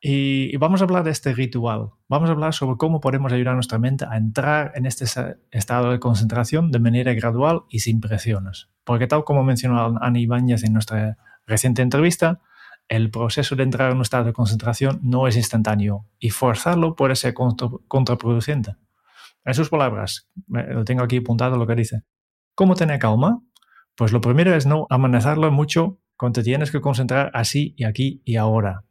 y, vamos a hablar de este ritual. Vamos a hablar sobre cómo podemos ayudar a nuestra mente a entrar en este estado de concentración de manera gradual y sin presiones. Porque tal como mencionó Ana Ibáñez en nuestra reciente entrevista, el proceso de entrar en un estado de concentración no es instantáneo y forzarlo puede ser contraproducente. En sus palabras, lo tengo aquí apuntado lo que dice. ¿Cómo tener calma? Pues lo primero es no amenazarlo mucho cuando tienes que concentrar así y aquí y ahora.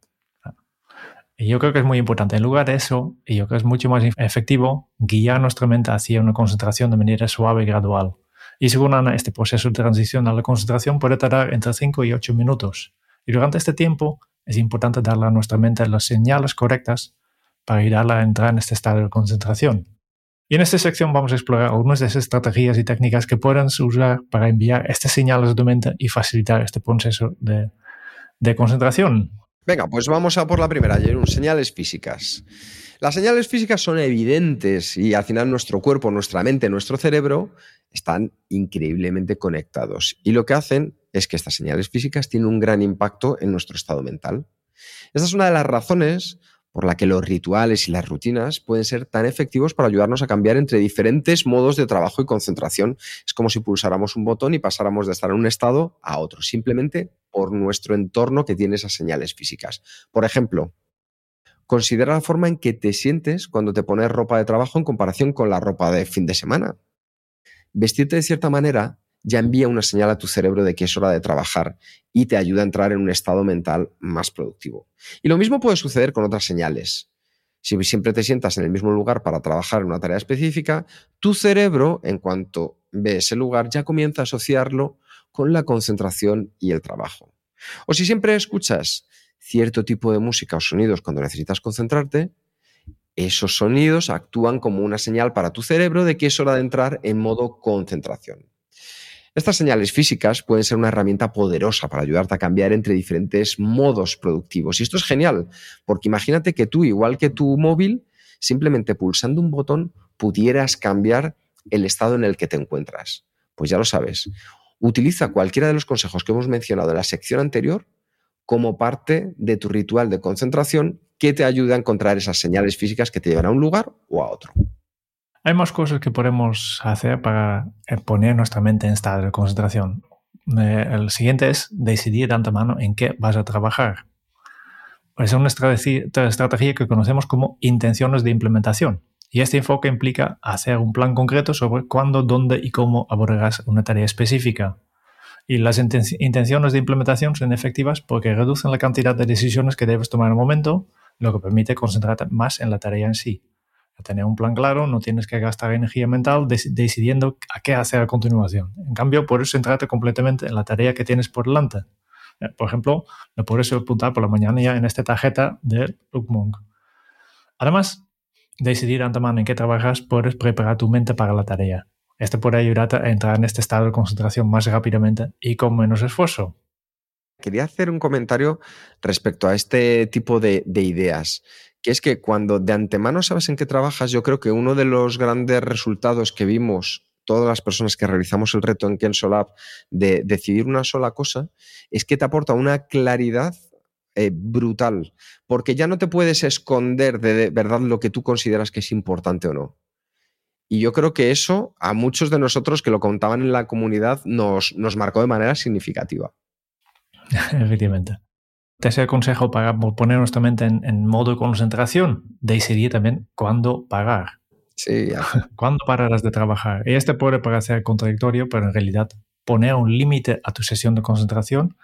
Y yo creo que es muy importante. En lugar de eso, y yo creo que es mucho más efectivo guiar nuestra mente hacia una concentración de manera suave y gradual. Y según Ana, este proceso de transición a la concentración puede tardar entre 5 y 8 minutos. Y durante este tiempo es importante darle a nuestra mente las señales correctas para ayudarla a entrar en este estado de concentración. Y en esta sección vamos a explorar algunas de esas estrategias y técnicas que pueden usar para enviar estas señales a tu mente y facilitar este proceso de, de concentración. Venga, pues vamos a por la primera, Jerón, señales físicas. Las señales físicas son evidentes y al final nuestro cuerpo, nuestra mente, nuestro cerebro están increíblemente conectados. Y lo que hacen es que estas señales físicas tienen un gran impacto en nuestro estado mental. Esta es una de las razones por la que los rituales y las rutinas pueden ser tan efectivos para ayudarnos a cambiar entre diferentes modos de trabajo y concentración. Es como si pulsáramos un botón y pasáramos de estar en un estado a otro, simplemente por nuestro entorno que tiene esas señales físicas. Por ejemplo, considera la forma en que te sientes cuando te pones ropa de trabajo en comparación con la ropa de fin de semana. Vestirte de cierta manera ya envía una señal a tu cerebro de que es hora de trabajar y te ayuda a entrar en un estado mental más productivo. Y lo mismo puede suceder con otras señales. Si siempre te sientas en el mismo lugar para trabajar en una tarea específica, tu cerebro, en cuanto ve ese lugar, ya comienza a asociarlo con la concentración y el trabajo. O si siempre escuchas cierto tipo de música o sonidos cuando necesitas concentrarte, esos sonidos actúan como una señal para tu cerebro de que es hora de entrar en modo concentración. Estas señales físicas pueden ser una herramienta poderosa para ayudarte a cambiar entre diferentes modos productivos. Y esto es genial, porque imagínate que tú, igual que tu móvil, simplemente pulsando un botón pudieras cambiar el estado en el que te encuentras. Pues ya lo sabes. Utiliza cualquiera de los consejos que hemos mencionado en la sección anterior como parte de tu ritual de concentración que te ayude a encontrar esas señales físicas que te llevan a un lugar o a otro. Hay más cosas que podemos hacer para eh, poner nuestra mente en estado de concentración. Eh, el siguiente es decidir de antemano en qué vas a trabajar. Es una estrategia, que conocemos como intenciones de implementación. Y este enfoque implica hacer un plan concreto sobre cuándo, dónde y cómo abordarás una tarea específica. Y las intenciones de implementación son efectivas porque reducen la cantidad de decisiones que debes tomar en el momento, lo que permite concentrarte más en la tarea en sí tener un plan claro, no tienes que gastar energía mental decidiendo a qué hacer a continuación. En cambio, puedes centrarte completamente en la tarea que tienes por delante. Eh, por ejemplo, lo puedes apuntar por la mañana ya en esta tarjeta de Bookmonk. Además, decidir antemano en qué trabajas, puedes preparar tu mente para la tarea. Esto puede ayudarte a entrar en este estado de concentración más rápidamente y con menos esfuerzo. Quería hacer un comentario respecto a este tipo de ideas que es que cuando de antemano sabes en qué trabajas, yo creo que uno de los grandes resultados que vimos todas las personas que realizamos el reto en Kenso Lab de decidir una sola cosa, es que te aporta una claridad eh, brutal, porque ya no te puedes esconder de, verdad lo que tú consideras que es importante o no. Y yo creo que eso a muchos de nosotros que lo contaban en la comunidad nos, nos marcó de manera significativa. Efectivamente tercer consejo para poner nuestra mente en, modo de concentración, decidir también cuándo parar. Sí, ¿Cuándo pararás de trabajar? Y este puede parecer contradictorio, pero en realidad poner un límite a tu sesión de concentración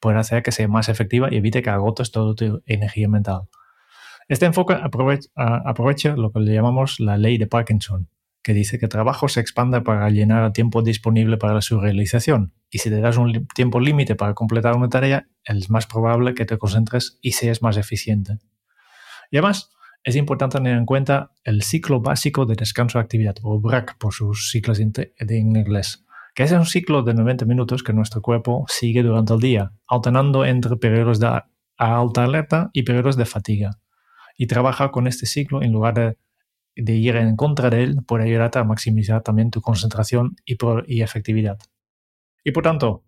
puede hacer que sea más efectiva y evite que agotes toda tu energía mental. Este enfoque aprovecha, aprovecha lo que le llamamos la ley de Parkinson, que dice que el trabajo se expande para llenar el tiempo disponible para su realización. Y si te das un tiempo límite para completar una tarea, es más probable que te concentres y seas más eficiente. Y además, es importante tener en cuenta el ciclo básico de descanso de actividad, o BRAC por sus siglas en inglés, que es un ciclo de 90 minutos que nuestro cuerpo sigue durante el día, alternando entre periodos de alta alerta y periodos de fatiga. Y trabaja con este ciclo en lugar de de ir en contra de él puede ayudarte a maximizar también tu concentración y, y efectividad. Y por tanto,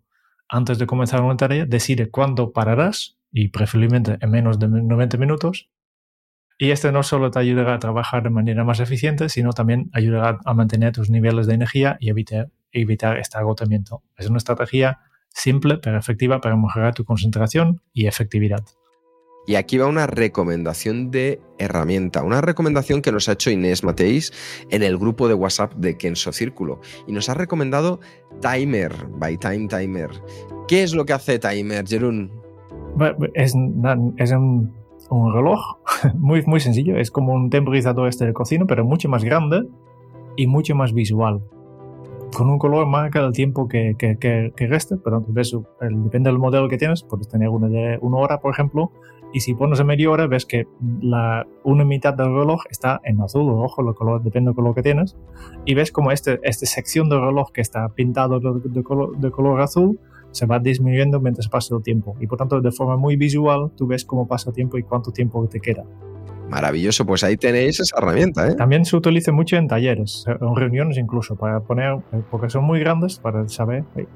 antes de comenzar una tarea, decide cuándo pararás y preferiblemente en menos de 90 minutos. Y este no solo te ayudará a trabajar de manera más eficiente, sino también ayudará a mantener tus niveles de energía y evitar, evitar este agotamiento. Es una estrategia simple pero efectiva para mejorar tu concentración y efectividad. Y aquí va una recomendación de herramienta, una recomendación que nos ha hecho Inés Mateis en el grupo de WhatsApp de Kenso Círculo. Y nos ha recomendado Timer, by Time Timer. ¿Qué es lo que hace Timer, Jerún? Es, es un, un, reloj muy, muy sencillo, es como un temporizador este de cocina, pero mucho más grande y mucho más visual con un color marca el tiempo que, que, que, resta, pero ves, depende del modelo que tienes, puedes tener uno de una hora, por ejemplo, y si pones a media hora, ves que la, una mitad del reloj está en azul o rojo, el color, depende del color que tienes, y ves como este, esta sección del reloj que está pintado de, color, de color azul se va disminuyendo mientras pasa el tiempo. Y por tanto, de forma muy visual, tú ves cómo pasa el tiempo y cuánto tiempo te queda. Maravilloso, pues ahí tenéis esa herramienta. ¿eh? También se utiliza mucho en talleres, en reuniones incluso, para poner, eh, porque son muy grandes, para saber, eh,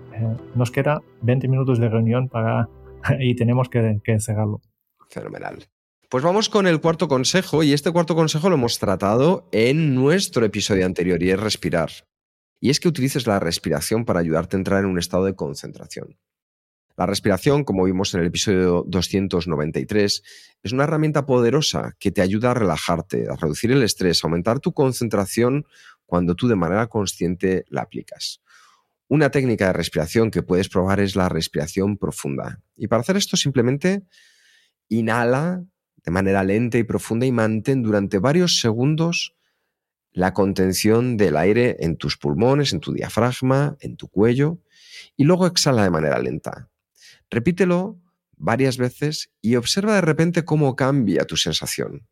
nos queda 20 minutos de reunión para, y tenemos que, que cerrarlo. Fenomenal. Pues vamos con el cuarto consejo y este cuarto consejo lo hemos tratado en nuestro episodio anterior y es respirar. Y es que utilices la respiración para ayudarte a entrar en un estado de concentración. La respiración, como vimos en el episodio 293, es una herramienta poderosa que te ayuda a relajarte, a reducir el estrés, a aumentar tu concentración cuando tú de manera consciente la aplicas. Una técnica de respiración que puedes probar es la respiración profunda. Y para hacer esto simplemente inhala de manera lenta y profunda y mantén durante varios segundos la contención del aire en tus pulmones, en tu diafragma, en tu cuello, y luego exhala de manera lenta. Repítelo varias veces y observa de repente cómo cambia tu sensación.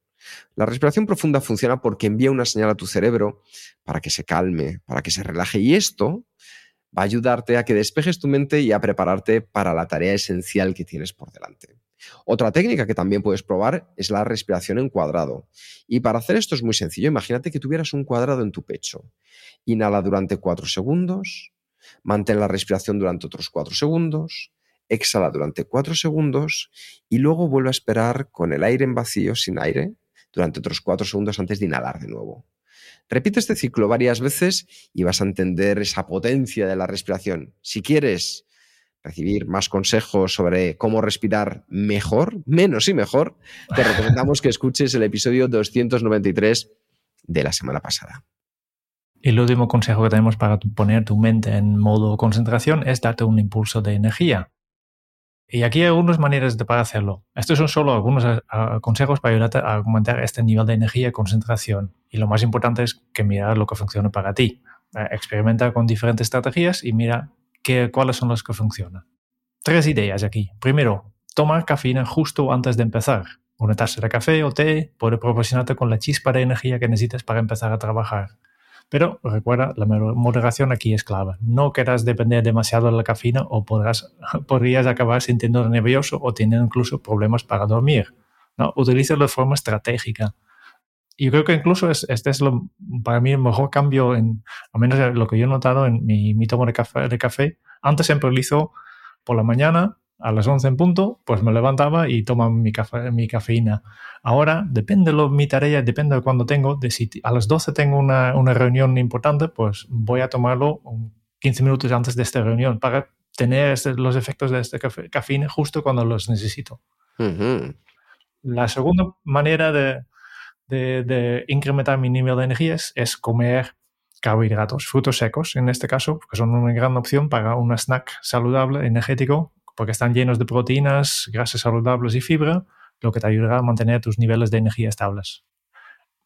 La respiración profunda funciona porque envía una señal a tu cerebro para que se calme, para que se relaje y esto va a ayudarte a que despejes tu mente y a prepararte para la tarea esencial que tienes por delante. Otra técnica que también puedes probar es la respiración en cuadrado. Y para hacer esto es muy sencillo. Imagínate que tuvieras un cuadrado en tu pecho. Inhala durante 4 segundos, mantén la respiración durante otros 4 segundos, exhala durante 4 segundos y luego vuelve a esperar con el aire en vacío, sin aire, durante otros 4 segundos antes de inhalar de nuevo. Repite este ciclo varias veces y vas a entender esa potencia de la respiración. Si quieres recibir más consejos sobre cómo respirar mejor, menos y mejor, te recomendamos que escuches el episodio 293 de la semana pasada. El último consejo que tenemos para poner tu mente en modo concentración es darte un impulso de energía. Y aquí hay algunas maneras de para hacerlo. Estos son solo algunos eh, consejos para ayudarte a aumentar este nivel de energía y concentración. Y lo más importante es que mirar lo que funciona para ti. Eh, experimenta con diferentes estrategias y mira qué, cuáles son las que funcionan. Tres ideas aquí. Primero, tomar cafeína justo antes de empezar. Una taza de café o té puede proporcionarte con la chispa de energía que necesitas para empezar a trabajar. Pero recuerda, la moderación aquí es clave. No quieras depender demasiado de la cafeína o podrás, podrías acabar sintiendo nervioso o teniendo incluso problemas para dormir. ¿no? Utilízalo de forma estratégica. Y creo que incluso este es lo, para mí el mejor cambio, en, al menos lo que yo he notado en mi, mi tomo de café, de café. Antes siempre lo hizo por la mañana, a las 11 en punto, pues me levantaba y tomaba mi, café, mi cafeína. Ahora, depende de mi tarea, depende de cuándo tengo, de si a las 12 tengo una, una, reunión importante, pues voy a tomarlo 15 minutos antes de esta reunión para tener este, los efectos de este café, cafeína justo cuando los necesito. La segunda manera de, de, de, incrementar mi nivel de energías es comer carbohidratos, frutos secos en este caso, que son una gran opción para un snack saludable, energético, porque están llenos de proteínas, grasas saludables y fibra, lo que te ayudará a mantener tus niveles de energía estables.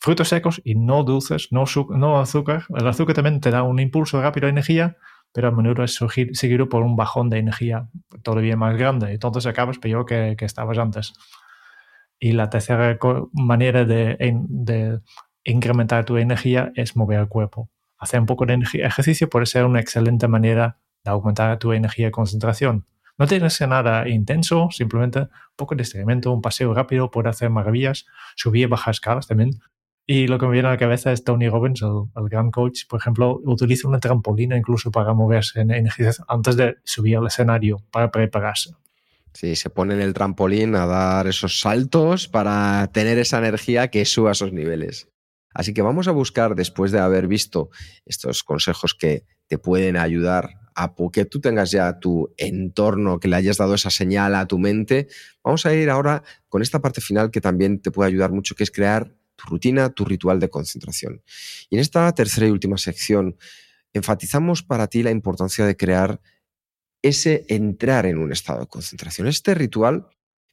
Frutos secos y no dulces, no, no azúcar. El azúcar también te da un impulso rápido de energía, pero a menudo es seguido por un bajón de energía todavía más grande. Entonces acabas peor que, que estabas antes. Y la tercera manera de, incrementar tu energía es mover el cuerpo. Hacer un poco de ejercicio puede ser una excelente manera de aumentar tu energía y concentración. No tiene que ser nada intenso, simplemente un poco de estiramiento, un paseo rápido puede hacer maravillas, subir y bajar escalas también. Y lo que me viene a la cabeza es Tony Robbins, el, gran coach, por ejemplo, utiliza una trampolina incluso para moverse en energía antes de subir al escenario para prepararse. Sí, se pone en el trampolín a dar esos saltos para tener esa energía que suba esos niveles. Así que vamos a buscar, después de haber visto estos consejos que te pueden ayudar a que tú tengas ya tu entorno, que le hayas dado esa señal a tu mente, vamos a ir ahora con esta parte final que también te puede ayudar mucho, que es crear tu rutina, tu ritual de concentración. Y en esta tercera y última sección, enfatizamos para ti la importancia de crear ese entrar en un estado de concentración. Este ritual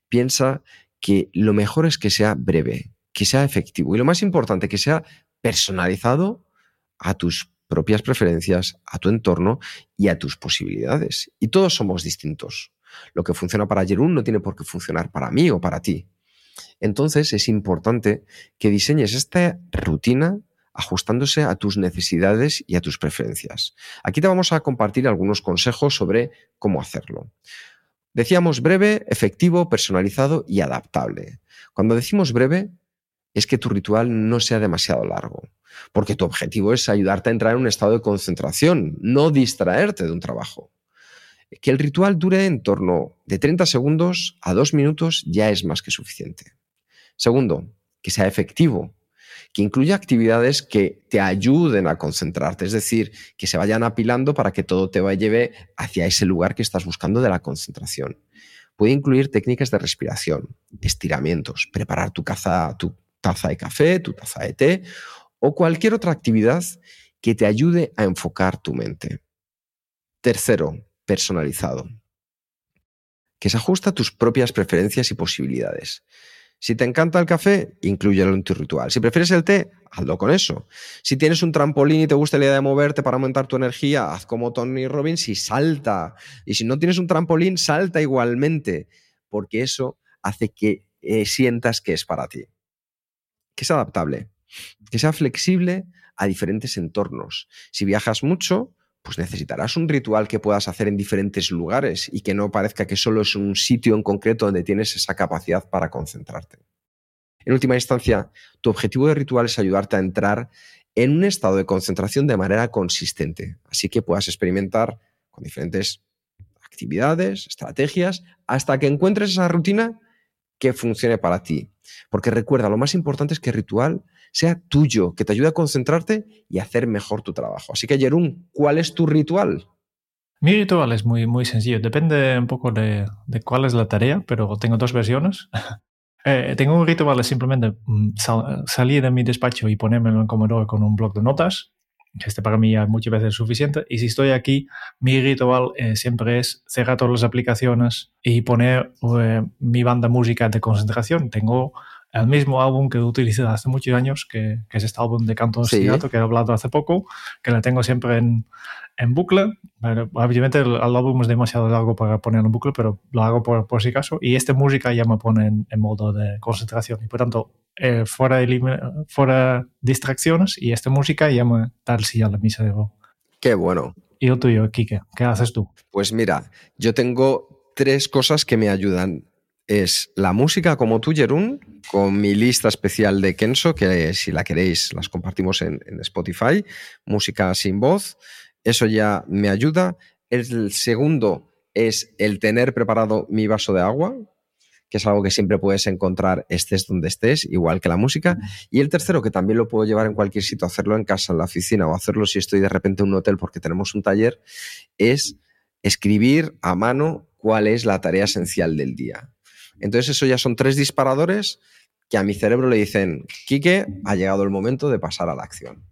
piensa que lo mejor es que sea breve, que sea efectivo y lo más importante, que sea personalizado a tus propias preferencias, a tu entorno y a tus posibilidades. Y todos somos distintos. Lo que funciona para Jerún no tiene por qué funcionar para mí o para ti. Entonces es importante que diseñes esta rutina ajustándose a tus necesidades y a tus preferencias. Aquí te vamos a compartir algunos consejos sobre cómo hacerlo. Decíamos breve, efectivo, personalizado y adaptable. Cuando decimos breve, es que tu ritual no sea demasiado largo, porque tu objetivo es ayudarte a entrar en un estado de concentración, no distraerte de un trabajo. Que el ritual dure en torno de 30 segundos a 2 minutos ya es más que suficiente. Segundo, que sea efectivo, que incluya actividades que te ayuden a concentrarte, es decir, que se vayan apilando para que todo te lleve hacia ese lugar que estás buscando de la concentración. Puede incluir técnicas de respiración, estiramientos, preparar tu, tu taza de café, tu taza de té o cualquier otra actividad que te ayude a enfocar tu mente. Tercero, personalizado, que se ajusta a tus propias preferencias y posibilidades. Si te encanta el café, incluyelo en tu ritual. Si prefieres el té, hazlo con eso. Si tienes un trampolín y te gusta la idea de moverte para aumentar tu energía, haz como Tony Robbins y salta. Y si no tienes un trampolín, salta igualmente, porque eso hace que eh, sientas que es para ti. Que es adaptable, que sea flexible a diferentes entornos. Si viajas mucho, pues necesitarás un ritual que puedas hacer en diferentes lugares y que no parezca que solo es un sitio en concreto donde tienes esa capacidad para concentrarte. En última instancia, tu objetivo de ritual es ayudarte a entrar en un estado de concentración de manera consistente, así que puedas experimentar con diferentes actividades, estrategias, hasta que encuentres esa rutina que funcione para ti. Porque recuerda, lo más importante es que el ritual sea tuyo, que te ayude a concentrarte y hacer mejor tu trabajo. Así que, Jerún, ¿cuál es tu ritual? Mi ritual es muy, muy sencillo. Depende un poco de, cuál es la tarea, pero tengo dos versiones. Eh, tengo un ritual de simplemente mm, salir de mi despacho y ponerme en comedor con un blog de notas. Este para mí ya muchas veces es suficiente. Y si estoy aquí, mi ritual eh, siempre es cerrar todas las aplicaciones y poner eh, mi banda música de concentración. Tengo el mismo álbum que utilicé hace muchos años, que, es este álbum de Canto sí. que he hablado hace poco, que lo tengo siempre en, en bucle. obviamente el, álbum es demasiado largo para poner en bucle, pero lo hago por, por si acaso. Y esta música ya me pone en, modo de concentración. Y por tanto, eh, fuera, fuera distracciones y esta música ya me da el sí a la misa de Qué bueno. ¿Y el tuyo, Kike? ¿Qué haces tú? Pues mira, yo tengo tres cosas que me ayudan es la música como tú, Jerún, con mi lista especial de Kenso, que si la queréis las compartimos en, Spotify, música sin voz, eso ya me ayuda. El segundo es el tener preparado mi vaso de agua, que es algo que siempre puedes encontrar estés donde estés, igual que la música. Y el tercero, que también lo puedo llevar en cualquier sitio, hacerlo en casa, en la oficina o hacerlo si estoy de repente en un hotel porque tenemos un taller, es escribir a mano cuál es la tarea esencial del día. Entonces eso ya son tres disparadores que a mi cerebro le dicen, Quique, ha llegado el momento de pasar a la acción.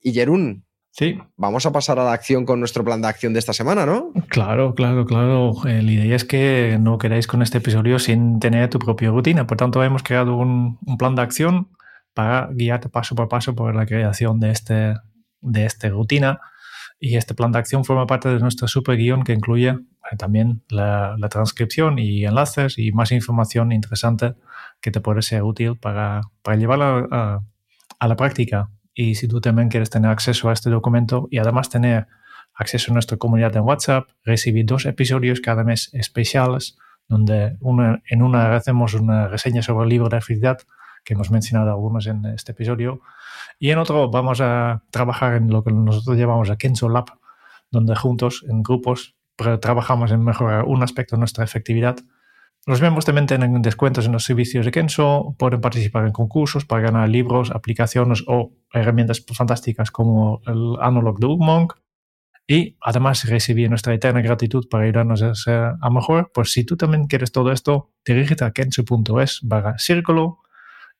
Y Jerún, sí. vamos a pasar a la acción con nuestro plan de acción de esta semana, ¿no? Claro, claro, claro. Eh, la idea es que no queráis con este episodio sin tener tu propia rutina. Por tanto, hemos creado un, plan de acción para guiarte paso por paso por la creación de, este, de esta rutina. Y este plan de acción forma parte de nuestro super guion que incluye también la, transcripción y enlaces y más información interesante que te puede ser útil para, para llevarla a, la práctica. Y si tú también quieres tener acceso a este documento y además tener acceso a nuestra comunidad en WhatsApp, recibir dos episodios cada mes especiales, donde en una hacemos una reseña sobre el libro de felicidad, que hemos mencionado algunos en este episodio, y en otro vamos a trabajar en lo que nosotros llamamos a Kenzo Lab, donde juntos, en grupos, trabajamos en mejorar un aspecto de nuestra efectividad. Los miembros también tienen descuentos en los servicios de Kenso, pueden participar en concursos para ganar libros, aplicaciones o herramientas fantásticas como el Analog de Monk. Y además recibí nuestra eterna gratitud para ayudarnos a, ser, a mejor. Pues si tú también quieres todo esto, dirígete a kenso.es barra círculo.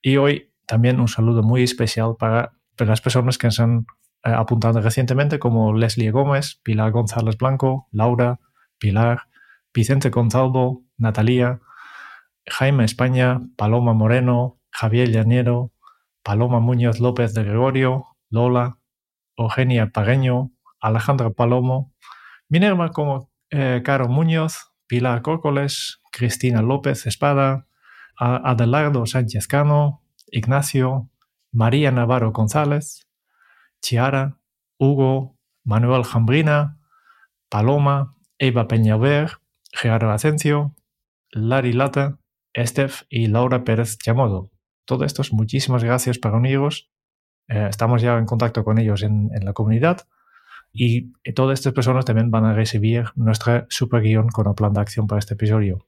Y hoy también un saludo muy especial para las personas que se han eh, apuntado recientemente, como Leslie Gómez, Pilar González Blanco, Laura, Pilar, Vicente Gonzalvo, Natalia, Jaime España, Paloma Moreno, Javier Llanero, Paloma Muñoz López de Gregorio, Lola, Eugenia Pagueño, Alejandra Palomo, Minerva como eh, Caro Muñoz, Pilar Córcoles, Cristina López Espada, Adelardo Sánchez Cano, Ignacio, María Navarro González, Chiara, Hugo, Manuel Jambrina, Paloma, Eva Peñaver, Gerardo Asencio, Lari Lata, Estef y Laura Pérez Chamodo. Todo esto es muchísimas gracias para unirlos. Eh, estamos ya en contacto con ellos en, la comunidad y todas estas personas también van a recibir nuestra super guion con el plan de acción para este episodio.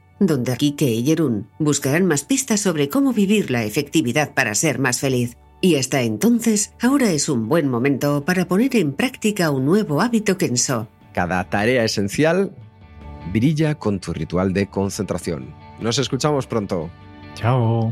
donde Kike y Jerún buscarán más pistas sobre cómo vivir la efectividad para ser más feliz. Y hasta entonces, ahora es un buen momento para poner en práctica un nuevo hábito Kenso. Cada tarea esencial brilla con tu ritual de concentración. Nos escuchamos pronto. Chao.